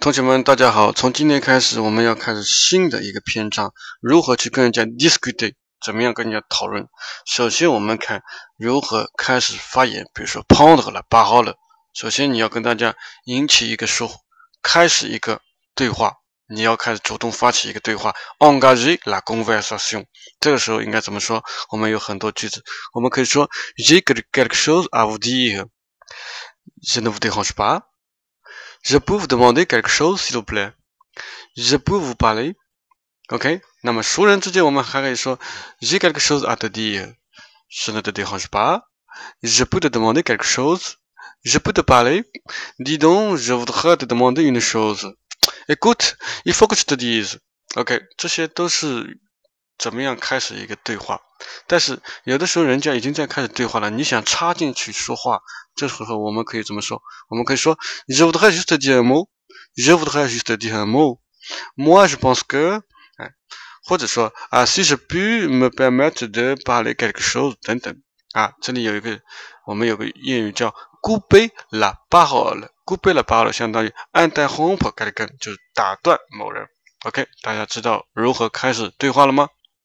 同学们，大家好！从今天开始，我们要开始新的一个篇章，如何去跟人家 discuss，怎么样跟人家讨论。首先，我们看如何开始发言，比如说 prendre 了，八号了。首先，你要跟大家引起一个说，开始一个对话，你要开始主动发起一个对话，engager la conversation。这个时候应该怎么说？我们有很多句子，我们可以说 j'ai quelque chose à vous dire，je ne vous dérange pas。Je peux vous demander quelque chose, s'il vous plaît? Je peux vous parler? OK? 那么熟人之间，我们还可以说 J'ai quelque chose à te dire. Je ne te dérange pas. Je peux te demander quelque chose. Je peux te parler. Dis donc, je voudrais te demander une chose. Écoute, il faut que je te dise. OK，这些都是 怎么样开始一个对话。但是有的时候人家已经在开始对话了，你想插进去说话。这时候我们可以怎么说？我们可以说：Je voudrais juste dire un mot. Je voudrais juste dire un mot. Moi, je pense que，哎，或者说啊，Si je puis me permettre de parler quelque chose，等等啊。这里有一个，我们有个谚语叫 “couper la parole”。couper la parole 相当于 interrompre quelqu'un，就是打断某人。OK，大家知道如何开始对话了吗？